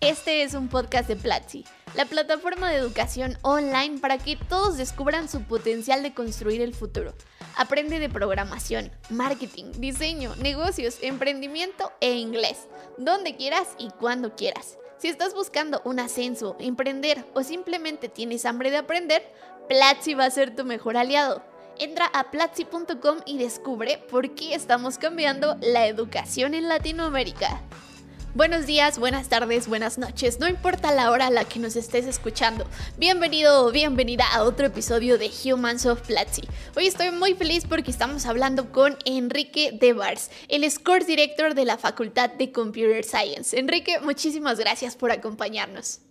Este es un podcast de Platzi, la plataforma de educación online para que todos descubran su potencial de construir el futuro. Aprende de programación, marketing, diseño, negocios, emprendimiento e inglés, donde quieras y cuando quieras. Si estás buscando un ascenso, emprender o simplemente tienes hambre de aprender, Platzi va a ser tu mejor aliado. Entra a platzi.com y descubre por qué estamos cambiando la educación en Latinoamérica. Buenos días, buenas tardes, buenas noches, no importa la hora a la que nos estés escuchando. Bienvenido o bienvenida a otro episodio de Humans of Platzi. Hoy estoy muy feliz porque estamos hablando con Enrique Devars, el Course Director de la Facultad de Computer Science. Enrique, muchísimas gracias por acompañarnos.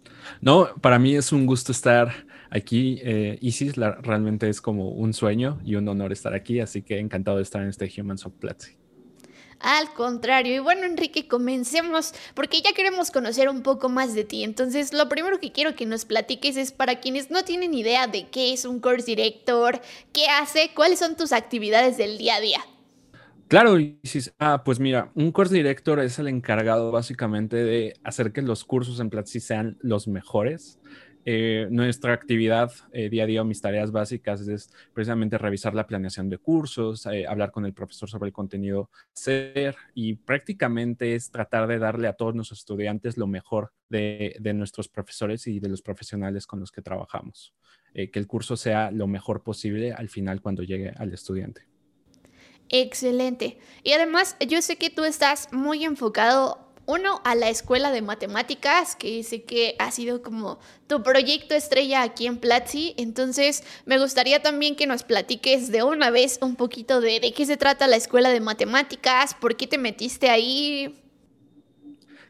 No, para mí es un gusto estar aquí. Eh, Isis realmente es como un sueño y un honor estar aquí, así que encantado de estar en este Humans of Platzi. Al contrario, y bueno Enrique, comencemos porque ya queremos conocer un poco más de ti. Entonces, lo primero que quiero que nos platiques es para quienes no tienen idea de qué es un course director, qué hace, cuáles son tus actividades del día a día. Claro, ah, pues mira, un course director es el encargado básicamente de hacer que los cursos en Platzi sean los mejores. Eh, nuestra actividad eh, día a día, mis tareas básicas es precisamente revisar la planeación de cursos, eh, hablar con el profesor sobre el contenido ser y prácticamente es tratar de darle a todos nuestros estudiantes lo mejor de, de nuestros profesores y de los profesionales con los que trabajamos. que el curso sea lo mejor posible al final cuando llegue al estudiante. Excelente. Y además, yo sé que tú estás muy enfocado uno, a la escuela de matemáticas, que sé que ha sido como tu proyecto estrella aquí en Platzi. Entonces, me gustaría también que nos platiques de una vez un poquito de, de qué se trata la escuela de matemáticas, por qué te metiste ahí.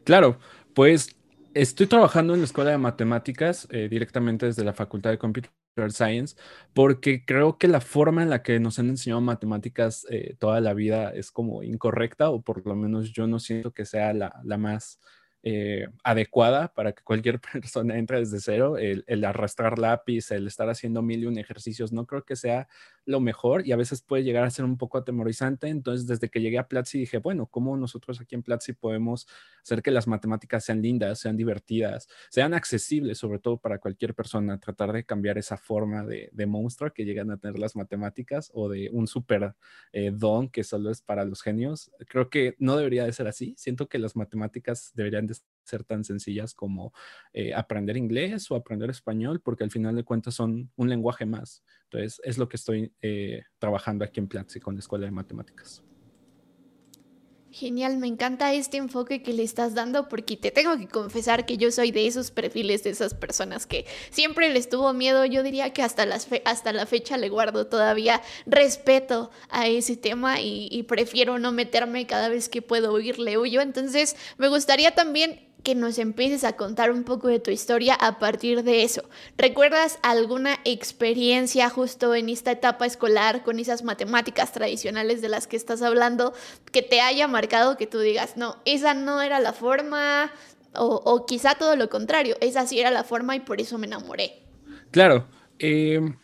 Claro, pues estoy trabajando en la escuela de matemáticas eh, directamente desde la Facultad de Computer Science, porque creo que la forma en la que nos han enseñado matemáticas eh, toda la vida es como incorrecta, o por lo menos yo no siento que sea la, la más eh, adecuada para que cualquier persona entre desde cero. El, el, arrastrar lápiz, el estar haciendo mil y un ejercicios, no creo que sea lo mejor y a veces puede llegar a ser un poco atemorizante. Entonces, desde que llegué a Platzi dije, bueno, ¿cómo nosotros aquí en Platzi podemos hacer que las matemáticas sean lindas, sean divertidas, sean accesibles, sobre todo para cualquier persona? Tratar de cambiar esa forma de, de monstruo que llegan a tener las matemáticas o de un super eh, don que solo es para los genios. Creo que no debería de ser así. Siento que las matemáticas deberían de ser tan sencillas como eh, aprender inglés o aprender español, porque al final de cuentas son un lenguaje más. Entonces, es lo que estoy eh, trabajando aquí en Platzi con la Escuela de Matemáticas. Genial, me encanta este enfoque que le estás dando porque te tengo que confesar que yo soy de esos perfiles, de esas personas que siempre les tuvo miedo. Yo diría que hasta, las hasta la fecha le guardo todavía respeto a ese tema y, y prefiero no meterme cada vez que puedo oírle huyo. Entonces, me gustaría también que nos empieces a contar un poco de tu historia a partir de eso. ¿Recuerdas alguna experiencia justo en esta etapa escolar con esas matemáticas tradicionales de las que estás hablando que te haya marcado que tú digas, no, esa no era la forma o, quizá todo lo contrario, esa sí era la forma y por eso me enamoré? Claro. Em,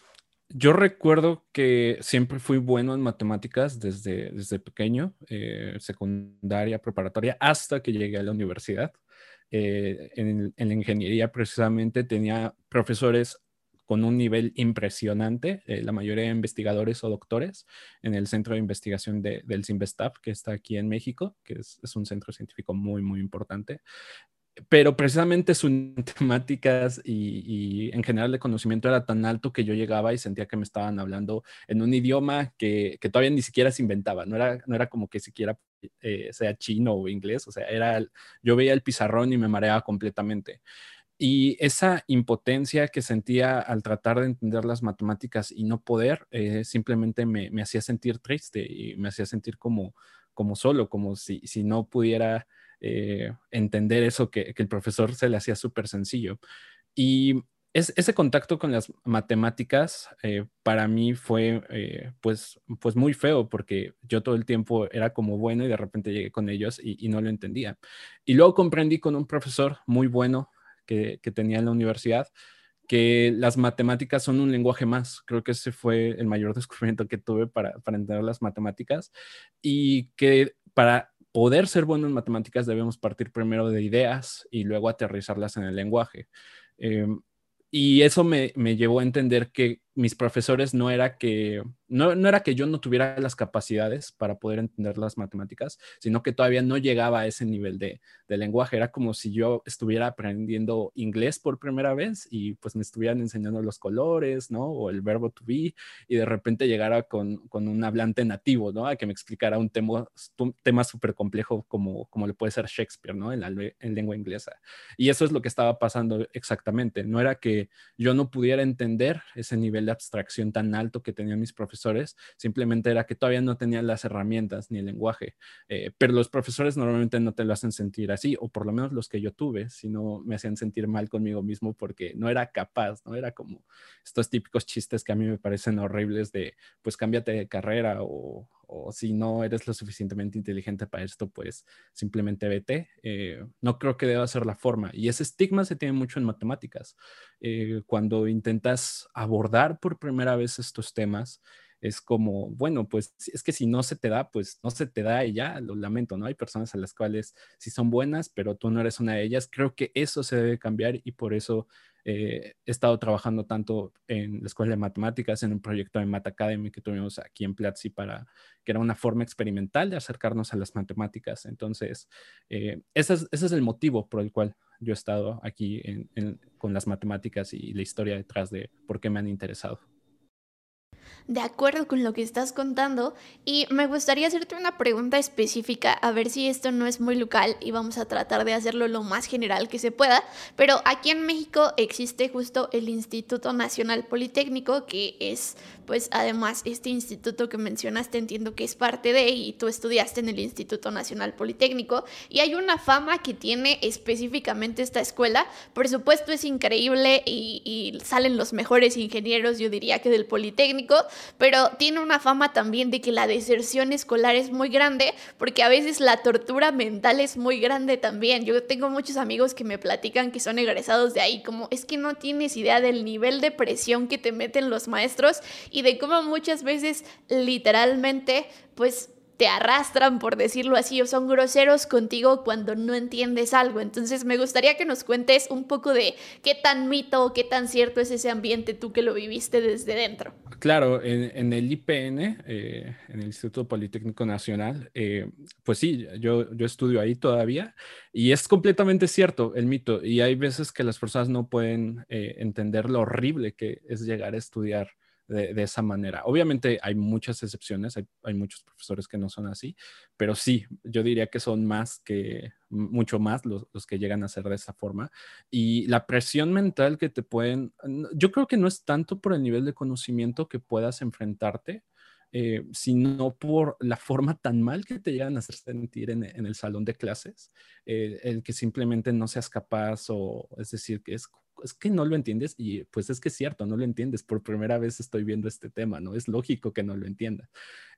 yo recuerdo que siempre fui bueno en matemáticas desde, desde pequeño, eh, secundaria, preparatoria, hasta que llegué a la universidad. Eh, en, la ingeniería precisamente tenía profesores con un nivel impresionante, eh, la mayoría de investigadores o doctores en el centro de investigación del CIMBESTAF, que está aquí en México, que es, un centro científico muy, muy importante. Pero precisamente sus temáticas y, en general de conocimiento era tan alto que yo llegaba y sentía que me estaban hablando en un idioma que, todavía ni siquiera se inventaba, no era, no era como que siquiera eh, sea chino o inglés, o sea, era, yo veía el pizarrón y me mareaba completamente. Y esa impotencia que sentía al tratar de entender las matemáticas y no poder, eh, simplemente me, me, hacía sentir triste y me hacía sentir como, como solo, como si, si no pudiera eh, entender eso que, el profesor se le hacía súper sencillo. Y ese contacto con las matemáticas eh, para mí fue eh, pues, pues muy feo porque yo todo el tiempo era como bueno y de repente llegué con ellos y, no lo entendía. Y luego comprendí con un profesor muy bueno que, tenía en la universidad que las matemáticas son un lenguaje más. Creo que ese fue el mayor descubrimiento que tuve para, para entender las matemáticas y que para poder ser bueno en matemáticas debemos partir primero de ideas y luego aterrizarlas en el lenguaje. Em, y eso me, me, llevó a entender que mis profesores no era que no, era que yo no tuviera las capacidades para poder entender las matemáticas, sino que todavía no llegaba a ese nivel de, de, lenguaje. Era como si yo estuviera aprendiendo inglés por primera vez y pues me estuvieran enseñando los colores, ¿no? O el verbo to be y de repente llegara con, con un hablante nativo, ¿no? A que me explicara un tema, un tema súper complejo como, como le puede ser Shakespeare, ¿no? En, la, en lengua inglesa. Y eso es lo que estaba pasando exactamente. No era que yo no pudiera entender ese nivel de abstracción tan alto que tenían mis profesores, simplemente era que todavía no tenían las herramientas ni el lenguaje. Eh, pero los profesores normalmente no te lo hacen sentir así, o por lo menos los que yo tuve, sino me hacían sentir mal conmigo mismo porque no era capaz, no era como estos típicos chistes que a mí me parecen horribles de, pues cámbiate de carrera o, o si no eres lo suficientemente inteligente para esto, pues simplemente vete. Eh, no creo que deba ser la forma. Y ese estigma se tiene mucho en matemáticas. Eh, cuando intentas abordar por primera vez estos temas, es como, bueno, pues es que si no se te da, pues no se te da y ya, lo lamento, ¿no? Hay personas a las cuales sí son buenas, pero tú no eres una de ellas. Creo que eso se debe cambiar y por eso eh, he estado trabajando tanto en la Escuela de Matemáticas, en un proyecto de Mat Academy que tuvimos aquí en Platzi para que era una forma experimental de acercarnos a las matemáticas. Entonces, eh, ese, es, ese, es, el motivo por el cual yo he estado aquí con las matemáticas y la historia detrás de por qué me han interesado de acuerdo con lo que estás contando. Y me gustaría hacerte una pregunta específica, a ver si esto no es muy local y vamos a tratar de hacerlo lo más general que se pueda, pero aquí en México existe justo el Instituto Nacional Politécnico, que es pues además este instituto que mencionaste entiendo que es parte de y tú estudiaste en el Instituto Nacional Politécnico. Y hay una fama que tiene específicamente esta escuela, por supuesto es increíble y, y salen los mejores ingenieros, yo diría que del Politécnico, pero tiene una fama también de que la deserción escolar es muy grande, porque a veces la tortura mental es muy grande también. Yo tengo muchos amigos que me platican que son egresados de ahí, como es que no tienes idea del nivel de presión que te meten los maestros y de cómo muchas veces literalmente pues te arrastran, por decirlo así, o son groseros contigo cuando no entiendes algo. Entonces me gustaría que nos cuentes un poco de qué tan mito o qué tan cierto es ese ambiente tú que lo viviste desde dentro. Claro, en, el IPN, eh, en el Instituto Politécnico Nacional, eh, pues sí, yo, yo estudio ahí todavía y es completamente cierto el mito. Y hay veces que las personas no pueden eh, entender lo horrible que es llegar a estudiar de, esa manera. Obviamente hay muchas excepciones, hay, muchos profesores que no son así, pero sí, yo diría que son más que, mucho más los, que llegan a ser de esa forma. Y la presión mental que te pueden, yo creo que no es tanto por el nivel de conocimiento que puedas enfrentarte, eh, sino por la forma tan mal que te llegan a hacer sentir en, el salón de clases, eh, el que simplemente no seas capaz o es decir, que es es que no lo entiendes y pues es que es cierto, no lo entiendes. Por primera vez estoy viendo este tema, ¿no? Es lógico que no lo entienda.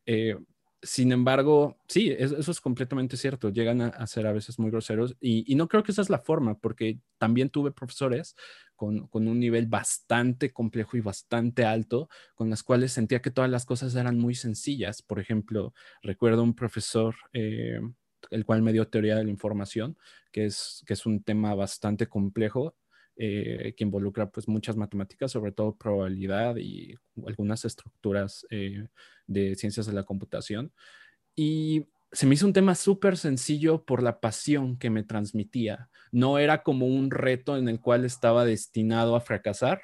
Eh, sin embargo, sí, eso, es completamente cierto. Llegan a, ser a veces muy groseros y, no creo que esa es la forma, porque también tuve profesores con, un nivel bastante complejo y bastante alto, con las cuales sentía que todas las cosas eran muy sencillas. Por ejemplo, recuerdo un profesor, eh, el cual me dio teoría de la información, que es, que es un tema bastante complejo eh, que involucra pues muchas matemáticas, sobre todo probabilidad y algunas estructuras eh, de ciencias de la computación. Y se me hizo un tema súper sencillo por la pasión que me transmitía. No era como un reto en el cual estaba destinado a fracasar,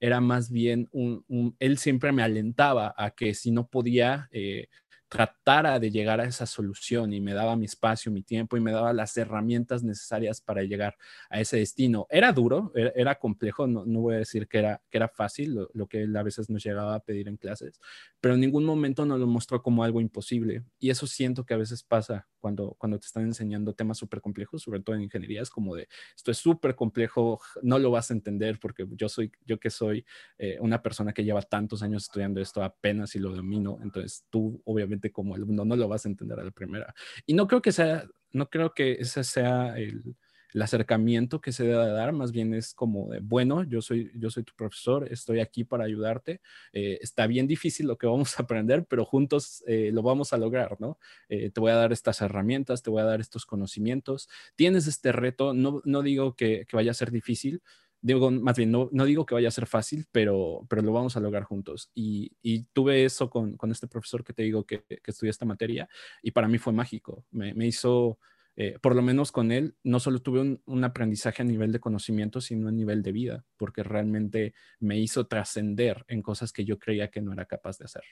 era más bien un, él siempre me alentaba a que si no podía, eh, tratara de llegar a esa solución y me daba mi espacio, mi tiempo y me daba las herramientas necesarias para llegar a ese destino. Era duro, era, complejo, no, voy a decir que era, que era fácil, lo, que él a veces nos llegaba a pedir en clases, pero en ningún momento nos lo mostró como algo imposible. Y eso siento que a veces pasa cuando, cuando te están enseñando temas súper complejos, sobre todo en ingeniería, es como de, esto es súper complejo, no lo vas a entender porque yo soy, yo que soy eh, una persona que lleva tantos años estudiando esto apenas y lo domino, entonces tú obviamente como alumno no lo vas a entender a la primera. Y no creo que sea, no creo que ese sea el, acercamiento que se debe dar, más bien es como de, bueno, yo soy, yo soy tu profesor, estoy aquí para ayudarte, eh, está bien difícil lo que vamos a aprender, pero juntos eh, lo vamos a lograr, ¿no? te voy a dar estas herramientas, te voy a dar estos conocimientos, tienes este reto, no, no digo que vaya a ser difícil, digo, más bien, no, no, digo que vaya a ser fácil, pero, pero lo vamos a lograr juntos. Y, y tuve eso con, con, este profesor que te digo que, que estudié esta materia y para mí fue mágico. Me, me hizo, eh, por lo menos con él, no solo tuve un, un, aprendizaje a nivel de conocimiento, sino a nivel de vida, porque realmente me hizo trascender en cosas que yo creía que no era capaz de hacer.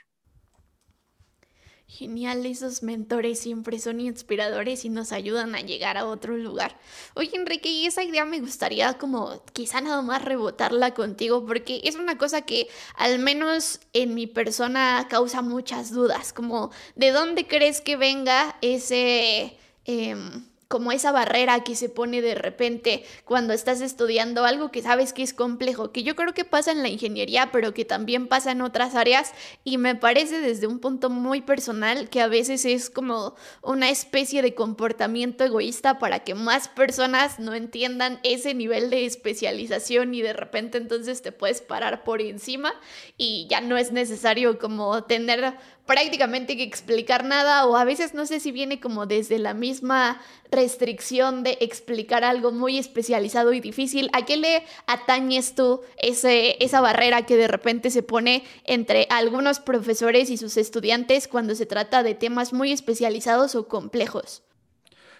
Genial, esos mentores siempre son inspiradores y nos ayudan a llegar a otro lugar. Oye, Enrique, y esa idea me gustaría como quizá nada más rebotarla contigo porque es una cosa que al menos en mi persona causa muchas dudas, como de dónde crees que venga ese... Eh, como esa barrera que se pone de repente cuando estás estudiando algo que sabes que es complejo, que yo creo que pasa en la ingeniería, pero que también pasa en otras áreas y me parece desde un punto muy personal que a veces es como una especie de comportamiento egoísta para que más personas no entiendan ese nivel de especialización y de repente entonces te puedes parar por encima y ya no es necesario como tener prácticamente que explicar nada o a veces no sé si viene como desde la misma restricción de explicar algo muy especializado y difícil. ¿A qué le atañes tú ese, esa barrera que de repente se pone entre algunos profesores y sus estudiantes cuando se trata de temas muy especializados o complejos?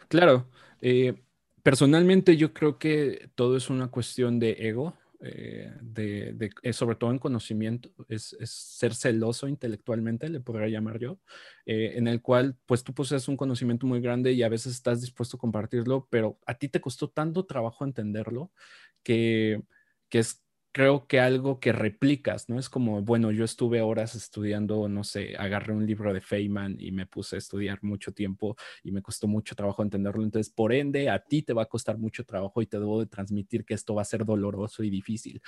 Claro. Eh, personalmente yo creo que todo es una cuestión de ego eh, de, eh, sobre todo en conocimiento, es, ser celoso intelectualmente, le podría llamar yo, eh, en el cual pues tú posees un conocimiento muy grande y a veces estás dispuesto a compartirlo, pero a ti te costó tanto trabajo entenderlo que, que es creo que algo que replicas, ¿no? Es como, bueno, yo estuve horas estudiando, no sé, agarré un libro de Feynman y me puse a estudiar mucho tiempo y me costó mucho trabajo entenderlo. Entonces, por ende, a ti te va a costar mucho trabajo y te debo de transmitir que esto va a ser doloroso y difícil.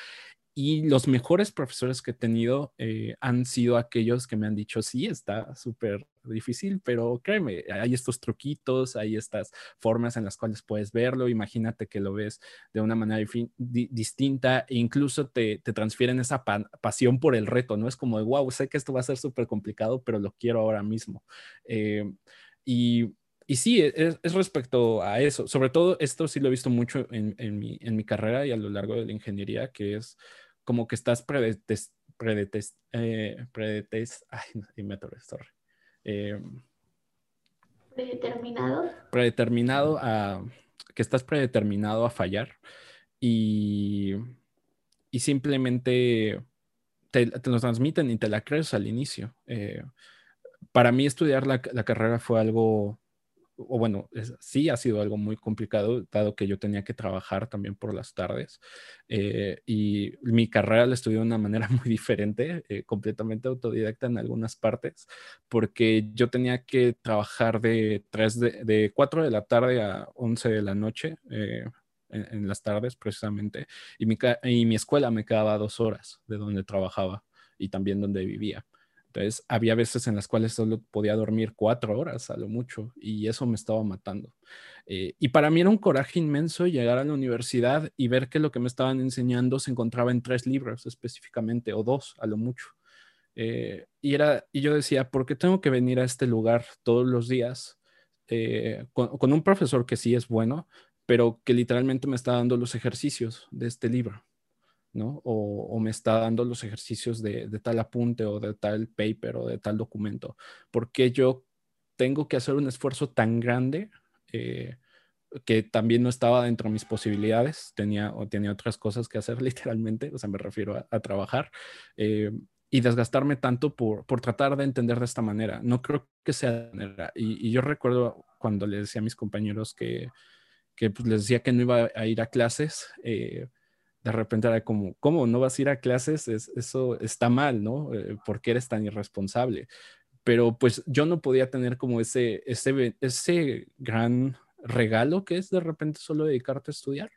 Y los mejores profesores que he tenido eh, han sido aquellos que me han dicho, sí, está súper difícil, pero créeme, hay estos truquitos, hay estas formas en las cuales puedes verlo. Imagínate que lo ves de una manera di distinta e incluso te, te transfieren esa pasión por el reto, ¿no? Es como de, wow, sé que esto va a ser súper complicado, pero lo quiero ahora mismo. Eh, y y sí, es, es, respecto a eso. Sobre todo, esto sí lo he visto mucho en, en, mi, en mi carrera y a lo largo de la ingeniería, que es como que estás predetest, predetest, eh, ay, me sorry. Eh, predeterminado. Predeterminado a, que estás predeterminado a fallar y, y simplemente te, te, lo transmiten y te la crees al inicio. Eh, para mí estudiar la, la carrera fue algo o bueno, sí ha sido algo muy complicado, dado que yo tenía que trabajar también por las tardes. Eh, y mi carrera la estudié de una manera muy diferente, eh, completamente autodidacta en algunas partes, porque yo tenía que trabajar de, 3 de, de 4 de la tarde a 11 de la noche. Eh, en, las tardes precisamente, y mi, y mi escuela me quedaba dos horas de donde trabajaba y también donde vivía. Entonces, había veces en las cuales solo podía dormir cuatro horas a lo mucho y eso me estaba matando. Eh, y para mí era un coraje inmenso llegar a la universidad y ver que lo que me estaban enseñando se encontraba en tres libros específicamente o dos a lo mucho. Eh, y, era, y yo decía, ¿por qué tengo que venir a este lugar todos los días eh, con, con un profesor que sí es bueno, pero que literalmente me está dando los ejercicios de este libro? ¿No? O, me está dando los ejercicios de, tal apunte o de tal paper o de tal documento. porque yo tengo que hacer un esfuerzo tan grande eh, que también no estaba dentro de mis posibilidades? Tenía, o tenía otras cosas que hacer literalmente, o sea, me refiero a, trabajar. Eh, y desgastarme tanto por, por, tratar de entender de esta manera. No creo que sea de manera. Y, yo recuerdo cuando le decía a mis compañeros que, que pues, les decía que no iba a ir a clases, eh, de repente era como, ¿cómo no vas a ir a clases? eso está mal, ¿no? Eh, ¿Por qué eres tan irresponsable? Pero pues yo no podía tener como ese, ese, ese gran regalo que es de repente solo dedicarte a estudiar.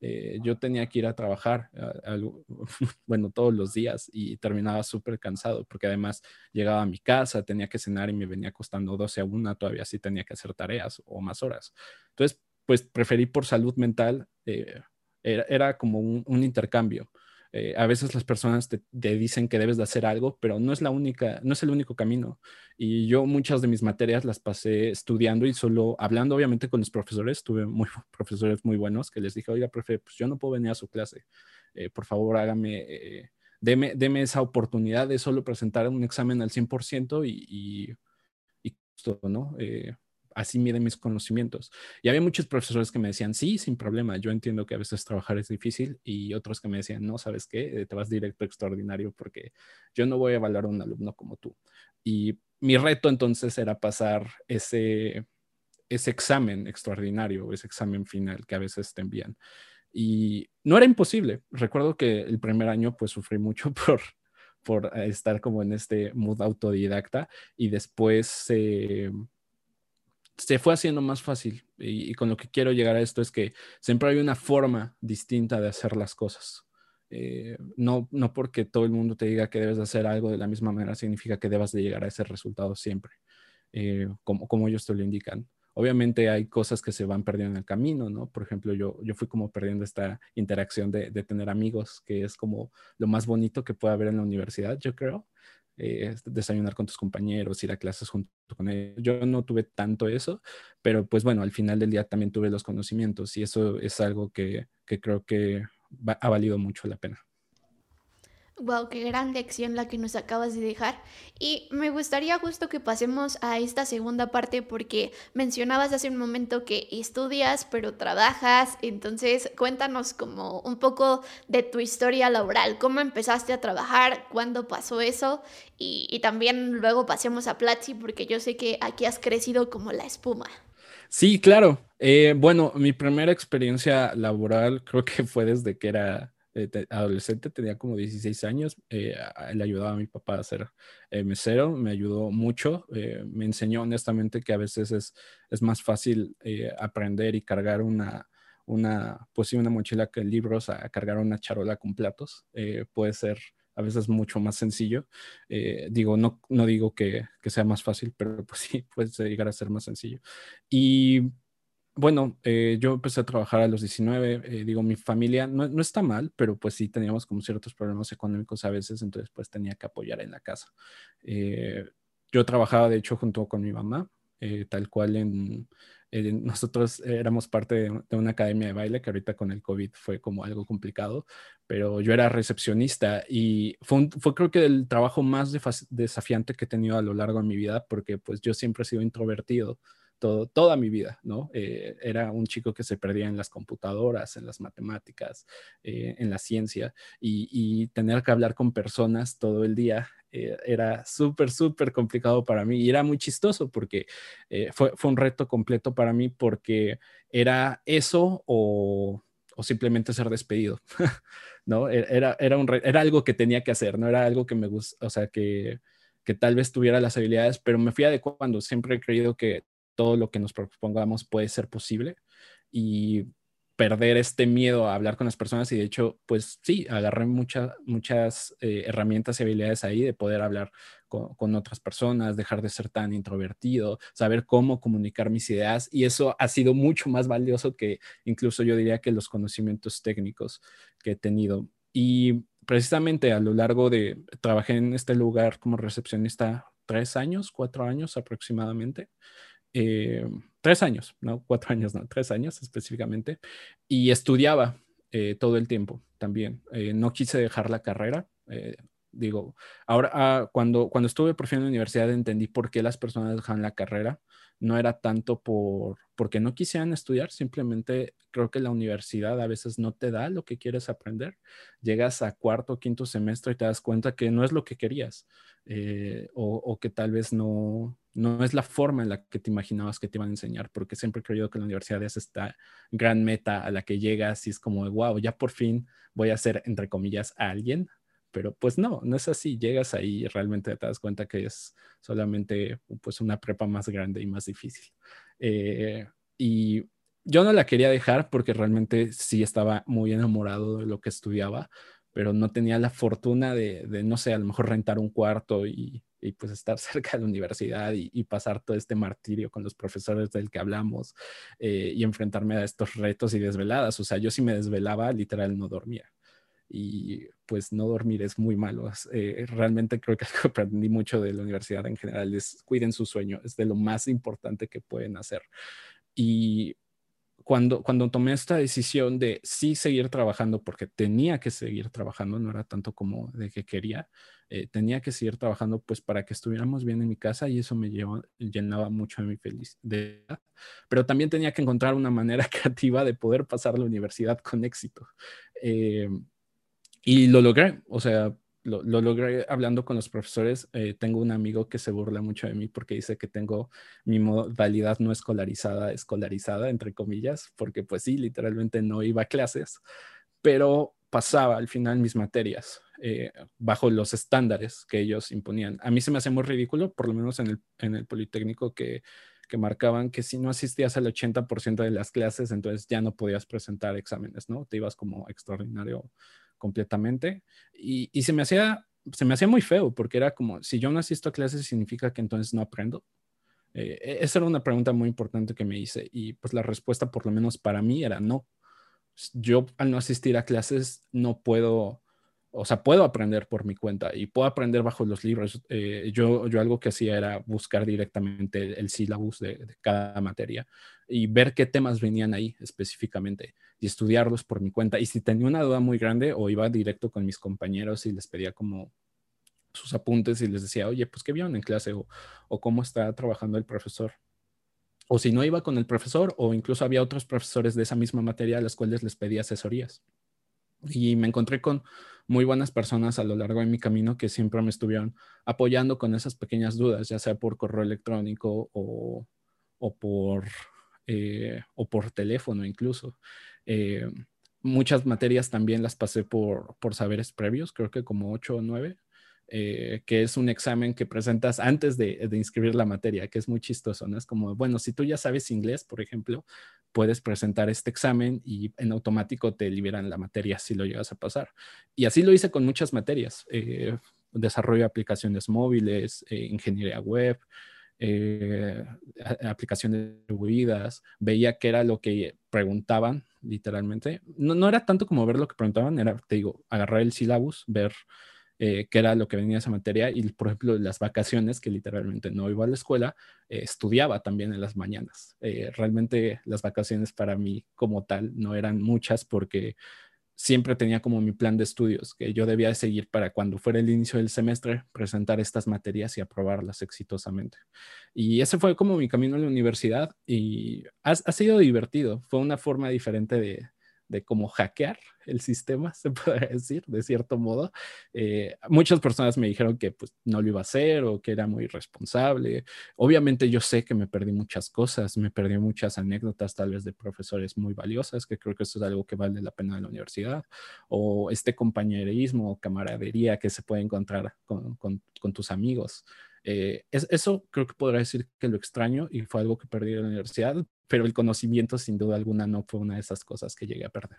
Eh, yo tenía que ir a trabajar, bueno, todos los días y terminaba súper cansado porque además llegaba a mi casa, tenía que cenar y me venía costando 12 a 1, todavía sí tenía que hacer tareas o más horas. Entonces, pues preferí por salud mental, eh, era, como un, intercambio. Eh, a veces las personas te, dicen que debes de hacer algo, pero no es la única, no es el único camino. Y yo muchas de mis materias las pasé estudiando y solo hablando, obviamente, con los profesores. Tuve muy, profesores muy buenos que les dije, oiga, profe, pues yo no puedo venir a su clase. por favor, hágame, deme, deme, esa oportunidad de solo presentar un examen al 100% y, y, y ¿no? Así miden mis conocimientos. Y había muchos profesores que me decían, sí, sin problema, yo entiendo que a veces trabajar es difícil y otros que me decían, no, ¿sabes qué? Eh, te vas directo extraordinario porque yo no voy a evaluar a un alumno como tú. Y mi reto entonces era pasar ese, ese examen extraordinario, ese examen final que a veces te envían. Y no era imposible. Recuerdo que el primer año pues sufrí mucho por, por estar como en este mood autodidacta y después... Eh, se fue haciendo más fácil. Y, con lo que quiero llegar a esto es que siempre hay una forma distinta de hacer las cosas. Eh, no, no porque todo el mundo te diga que debes de hacer algo de la misma manera significa que debas de llegar a ese resultado siempre, eh, como, como ellos te lo indican. Obviamente hay cosas que se van perdiendo en el camino, ¿no? Por ejemplo, yo, yo fui como perdiendo esta interacción de, de tener amigos, que es como lo más bonito que puede haber en la universidad, yo creo. Eh, desayunar con tus compañeros, ir a clases junto con ellos. Yo no tuve tanto eso, pero pues bueno, al final del día también tuve los conocimientos y eso es algo que, que creo que ha valido mucho la pena. Wow, qué gran lección la que nos acabas de dejar. Y me gustaría justo que pasemos a esta segunda parte porque mencionabas hace un momento que estudias pero trabajas. Entonces, cuéntanos como un poco de tu historia laboral. ¿Cómo empezaste a trabajar? ¿Cuándo pasó eso? Y, también luego pasemos a Platzi porque yo sé que aquí has crecido como la espuma. Sí, claro. Eh, bueno, mi primera experiencia laboral creo que fue desde que era eh, adolescente, tenía como 16 años, eh, le ayudaba a mi papá a ser eh, mesero, me ayudó mucho, me enseñó honestamente que a veces es, es más fácil aprender y cargar una, una, pues sí, una mochila que libros a cargar una charola con platos, puede ser a veces mucho más sencillo. digo, no, no digo que, que, sea más fácil, pero pues sí, puede llegar a ser más sencillo. Y bueno, eh, yo empecé a trabajar a los 19, eh, digo, mi familia no, no, está mal, pero pues sí teníamos como ciertos problemas económicos a veces, entonces pues tenía que apoyar en la casa. Eh, yo trabajaba de hecho junto con mi mamá, tal cual en, nosotros éramos parte de, de, una academia de baile que ahorita con el COVID fue como algo complicado, pero yo era recepcionista y fue, fue creo que el trabajo más desafiante que he tenido a lo largo de mi vida porque pues yo siempre he sido introvertido toda mi vida, ¿no? Eh, era un chico que se perdía en las computadoras, en las matemáticas, eh, en la ciencia, y, tener que hablar con personas todo el día eh, era súper, súper complicado para mí y era muy chistoso porque fue, un reto completo para mí porque era eso o, simplemente ser despedido, ¿no? E, era, era, un, era algo que tenía que hacer, no era algo que me gusta, o sea, que que tal vez tuviera las habilidades, pero me fui adecuando. Siempre he creído que todo lo que nos propongamos puede ser posible y perder este miedo a hablar con las personas y de hecho, pues sí, agarré muchas muchas eh, herramientas y habilidades ahí de poder hablar con, otras personas, dejar de ser tan introvertido, saber cómo comunicar mis ideas y eso ha sido mucho más valioso que incluso yo diría que los conocimientos técnicos que he tenido. Y precisamente a lo largo de, trabajé en este lugar como recepcionista tres años, cuatro años aproximadamente. Eh, tres años, no cuatro años, no, tres años específicamente, y estudiaba eh, todo el tiempo también. Eh, no quise dejar la carrera. digo, ahora ah, cuando, cuando estuve por fin en la universidad entendí por qué las personas dejan la carrera. No era tanto por porque no quisieran estudiar, simplemente creo que la universidad a veces no te da lo que quieres aprender. Llegas a cuarto o quinto semestre y te das cuenta que no es lo que querías o, o que tal vez no, no es la forma en la que te imaginabas que te iban a enseñar, porque siempre he creído que la universidad es esta gran meta a la que llegas y es como, wow, ya por fin voy a ser, entre comillas, a alguien, pero pues no, no es así, llegas ahí y realmente te das cuenta que es solamente pues una prepa más grande y más difícil. Eh, y yo no la quería dejar porque realmente sí estaba muy enamorado de lo que estudiaba, pero no tenía la fortuna de, no sé, a lo mejor rentar un cuarto y y pues estar cerca de la universidad y, pasar todo este martirio con los profesores del que hablamos eh, y enfrentarme a estos retos y desveladas. O sea, yo si me desvelaba, literal no dormía. Y pues no dormir es muy malo. Eh, realmente creo que aprendí mucho de la universidad en general es cuiden su sueño, es de lo más importante que pueden hacer. Y cuando, cuando tomé esta decisión de sí seguir trabajando, porque tenía que seguir trabajando, no era tanto como de que quería, eh, tenía que seguir trabajando pues para que estuviéramos bien en mi casa y eso me llevó, llenaba mucho de mi felicidad. Pero también tenía que encontrar una manera creativa de poder pasar la universidad con éxito. Eh, y lo logré, o sea, lo, logré hablando con los profesores. Eh, tengo un amigo que se burla mucho de mí porque dice que tengo mi modalidad no escolarizada, escolarizada, entre comillas, porque pues sí, literalmente no iba a clases, pero pasaba al final mis materias eh, bajo los estándares que ellos imponían. A mí se me hace muy ridículo, por lo menos en el, en el Politécnico, que, que marcaban que si no asistías al 80% de las clases, entonces ya no podías presentar exámenes, ¿no? Te ibas como extraordinario completamente. Y, y, se, me hacía, se me hacía muy feo porque era como, si yo no asisto a clases significa que entonces no aprendo. Eh, e, esa era una pregunta muy importante que me hice y pues la respuesta por lo menos para mí era no. Yo al no asistir a clases no puedo o sea, puedo aprender por mi cuenta y puedo aprender bajo los libros. Eh, yo, yo algo que hacía era buscar directamente el, sílabus de, cada materia y ver qué temas venían ahí específicamente y estudiarlos por mi cuenta. Y si tenía una duda muy grande o iba directo con mis compañeros y les pedía como sus apuntes y les decía, oye, pues qué vieron en clase o, o cómo está trabajando el profesor. O si no iba con el profesor o incluso había otros profesores de esa misma materia a los cuales les pedía asesorías. Y me encontré con muy buenas personas a lo largo de mi camino que siempre me estuvieron apoyando con esas pequeñas dudas, ya sea por correo electrónico o, o por, eh, o por teléfono incluso. Eh, muchas materias también las pasé por, por saberes previos, creo que como ocho o nueve. Eh, que es un examen que presentas antes de, de, inscribir la materia, que es muy chistoso, ¿no? Es como, bueno, si tú ya sabes inglés, por ejemplo, puedes presentar este examen y en automático te liberan la materia si lo llegas a pasar. Y así lo hice con muchas materias, eh, desarrollo de aplicaciones móviles, eh, ingeniería web, aplicaciones distribuidas, veía que era lo que preguntaban literalmente. No, no era tanto como ver lo que preguntaban, era, te digo, agarrar el syllabus, ver eh, que era lo que venía esa materia, y por ejemplo las vacaciones, que literalmente no iba a la escuela, eh, estudiaba también en las mañanas. Eh, realmente las vacaciones para mí como tal no eran muchas porque siempre tenía como mi plan de estudios que yo debía seguir para cuando fuera el inicio del semestre presentar estas materias y aprobarlas exitosamente. Y ese fue como mi camino a la universidad y ha sido divertido. Fue una forma diferente de, de cómo hackear el sistema, se puede decir, de cierto modo. Eh, muchas personas me dijeron que pues, no lo iba a hacer o que era muy irresponsable. Obviamente yo sé que me perdí muchas cosas, me perdí muchas anécdotas tal vez de profesores muy valiosas, que creo que eso es algo que vale la pena en la universidad, o este compañerismo o camaradería que se puede encontrar con, con tus amigos. Eh, es, eso creo que podría decir que lo extraño y fue algo que perdí en la universidad, pero el conocimiento sin duda alguna no fue una de esas cosas que llegué a perder.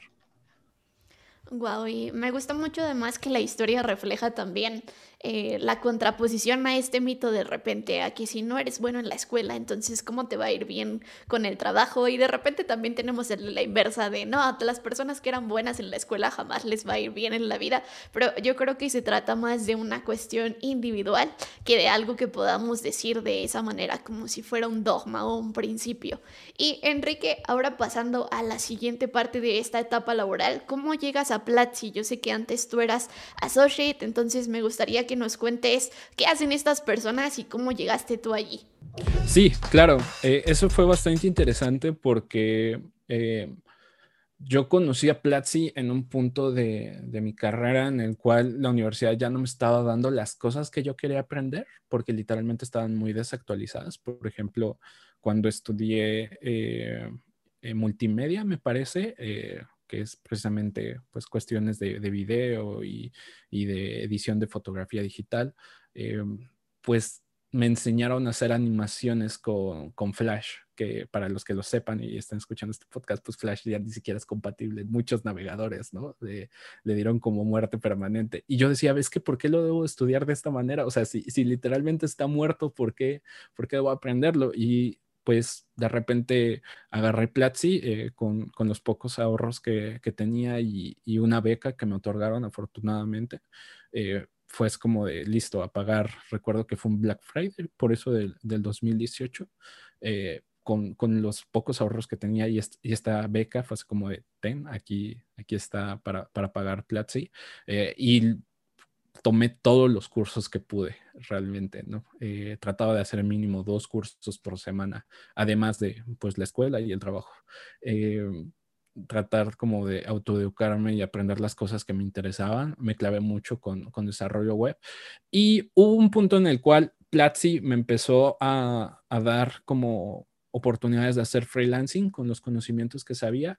Wow, y me gusta mucho además que la historia refleja también eh, la contraposición a este mito de repente, a que si no eres bueno en la escuela, entonces cómo te va a ir bien con el trabajo. Y de repente también tenemos la inversa de, no, las personas que eran buenas en la escuela jamás les va a ir bien en la vida. Pero yo creo que se trata más de una cuestión individual que de algo que podamos decir de esa manera, como si fuera un dogma o un principio. Y Enrique, ahora pasando a la siguiente parte de esta etapa laboral, ¿cómo llegas a Platzi. Yo sé que antes tú eras associate, entonces me gustaría que nos cuentes qué hacen estas personas y cómo llegaste tú allí. Sí, claro, eh, eso fue bastante interesante porque eh, yo conocí a Platzi en un punto de, de, mi carrera en el cual la universidad ya no me estaba dando las cosas que yo quería aprender porque literalmente estaban muy desactualizadas. Por ejemplo, cuando estudié eh, multimedia, me parece, que es precisamente pues cuestiones de, de video y, y, de edición de fotografía digital, eh, pues me enseñaron a hacer animaciones con, con, Flash, que para los que lo sepan y están escuchando este podcast, pues Flash ya ni siquiera es compatible muchos navegadores, ¿no? Le, le dieron como muerte permanente. Y yo decía, ¿ves que por qué lo debo estudiar de esta manera? O sea, si, si literalmente está muerto, ¿por qué, ¿por qué debo aprenderlo? Y pues de repente agarré Platzi eh, con, con, los pocos ahorros que, que tenía y, y, una beca que me otorgaron afortunadamente. Eh, fue como de listo a pagar, recuerdo que fue un Black Friday, por eso del, del 2018, eh, con, con, los pocos ahorros que tenía y, y, esta beca fue como de, ten, aquí, aquí está para, para pagar Platzi. Eh, y tomé todos los cursos que pude realmente, ¿no? Eh, trataba de hacer mínimo dos cursos por semana, además de pues la escuela y el trabajo. Eh, tratar como de autoeducarme y aprender las cosas que me interesaban. Me clavé mucho con, con desarrollo web. Y hubo un punto en el cual Platzi me empezó a, a dar como oportunidades de hacer freelancing con los conocimientos que sabía.